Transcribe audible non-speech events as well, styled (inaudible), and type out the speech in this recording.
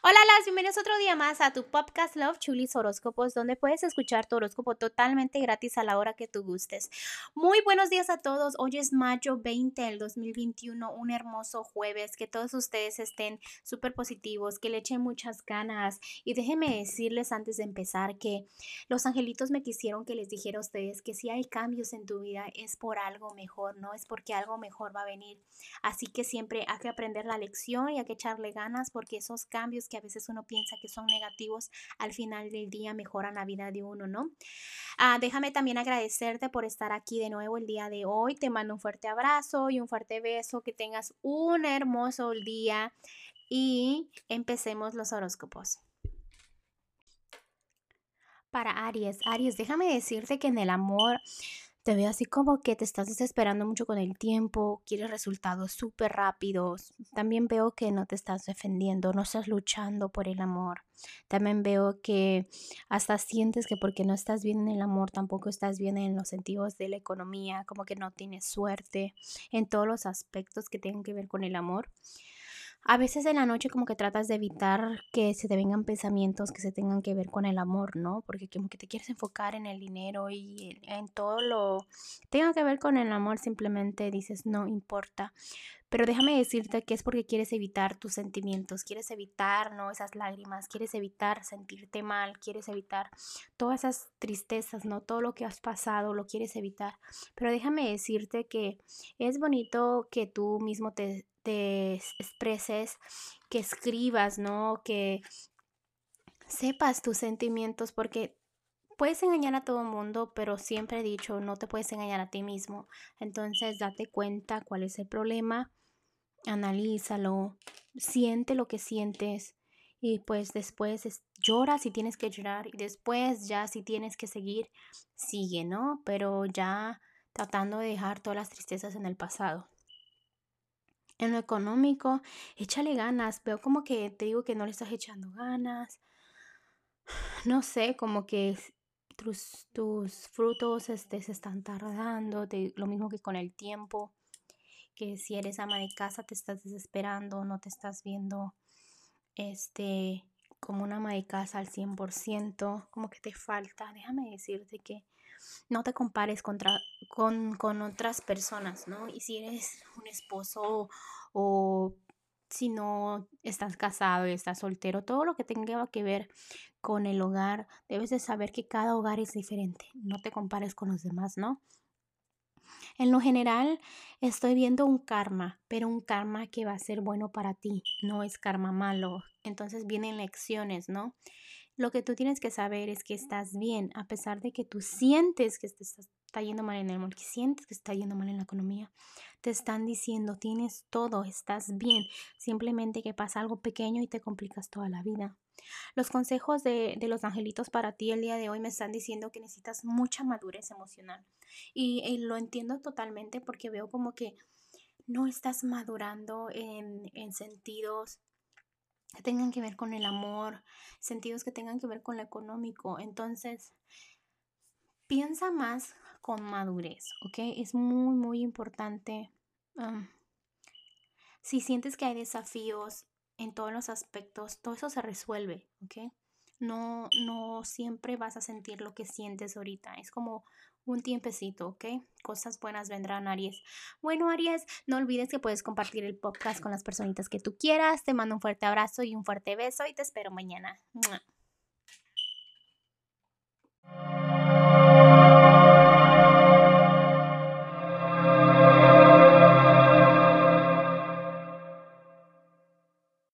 Hola, las bienvenidos otro día más a tu podcast Love Chulis Horóscopos, donde puedes escuchar tu horóscopo totalmente gratis a la hora que tú gustes. Muy buenos días a todos. Hoy es mayo 20 del 2021, un hermoso jueves. Que todos ustedes estén súper positivos, que le echen muchas ganas. Y déjenme decirles antes de empezar que los angelitos me quisieron que les dijera a ustedes que si hay cambios en tu vida es por algo mejor, no es porque algo mejor va a venir. Así que siempre hay que aprender la lección y hay que echarle ganas porque esos cambios que a veces uno piensa que son negativos, al final del día mejoran la vida de uno, ¿no? Ah, déjame también agradecerte por estar aquí de nuevo el día de hoy. Te mando un fuerte abrazo y un fuerte beso. Que tengas un hermoso día y empecemos los horóscopos. Para Aries, Aries, déjame decirte que en el amor te veo así como que te estás desesperando mucho con el tiempo, quieres resultados súper rápidos. También veo que no te estás defendiendo, no estás luchando por el amor. También veo que hasta sientes que porque no estás bien en el amor, tampoco estás bien en los sentidos de la economía, como que no tienes suerte en todos los aspectos que tienen que ver con el amor. A veces en la noche como que tratas de evitar que se te vengan pensamientos que se tengan que ver con el amor, ¿no? Porque como que te quieres enfocar en el dinero y en todo lo tenga que ver con el amor, simplemente dices, no importa. Pero déjame decirte que es porque quieres evitar tus sentimientos, quieres evitar, ¿no? Esas lágrimas, quieres evitar sentirte mal, quieres evitar todas esas tristezas, ¿no? Todo lo que has pasado, lo quieres evitar. Pero déjame decirte que es bonito que tú mismo te te expreses, que escribas, ¿no? Que sepas tus sentimientos, porque puedes engañar a todo el mundo, pero siempre he dicho, no te puedes engañar a ti mismo. Entonces, date cuenta cuál es el problema, analízalo, siente lo que sientes y pues después llora si tienes que llorar y después ya si tienes que seguir, sigue, ¿no? Pero ya tratando de dejar todas las tristezas en el pasado en lo económico, échale ganas. Veo como que te digo que no le estás echando ganas. (sighs) No sé, como que tus, tus frutos este, se están tardando, lo mismo que con el tiempo, que si eres ama de casa te estás desesperando, no te estás viendo este como una ama de casa al 100%, como que te falta. Déjame decirte que no te compares contra, con, con otras personas, ¿no? Y si eres un esposo o si no estás casado y estás soltero, todo lo que tenga que ver con el hogar, debes de saber que cada hogar es diferente. No te compares con los demás, ¿no? En lo general, estoy viendo un karma, pero un karma que va a ser bueno para ti, no es karma malo. Entonces vienen lecciones, ¿no? Lo que tú tienes que saber es que estás bien, a pesar de que tú sientes que te está yendo mal en el amor, que sientes que está yendo mal en la economía. Te están diciendo, tienes todo, estás bien, simplemente que pasa algo pequeño y te complicas toda la vida. Los consejos de, los angelitos para ti el día de hoy me están diciendo que necesitas mucha madurez emocional. Y, lo entiendo totalmente porque veo como que no estás madurando en sentidos que tengan que ver con el amor, sentidos que tengan que ver con lo económico. Entonces, piensa más con madurez, ¿ok? Es muy, muy importante. si sientes que hay desafíos en todos los aspectos, todo eso se resuelve, ¿ok? No, no siempre vas a sentir lo que sientes ahorita. Es como un tiempecito, ¿ok? Cosas buenas vendrán, Aries. Bueno, Aries, no olvides que puedes compartir el podcast con las personitas que tú quieras. Te mando un fuerte abrazo y un fuerte beso y te espero mañana.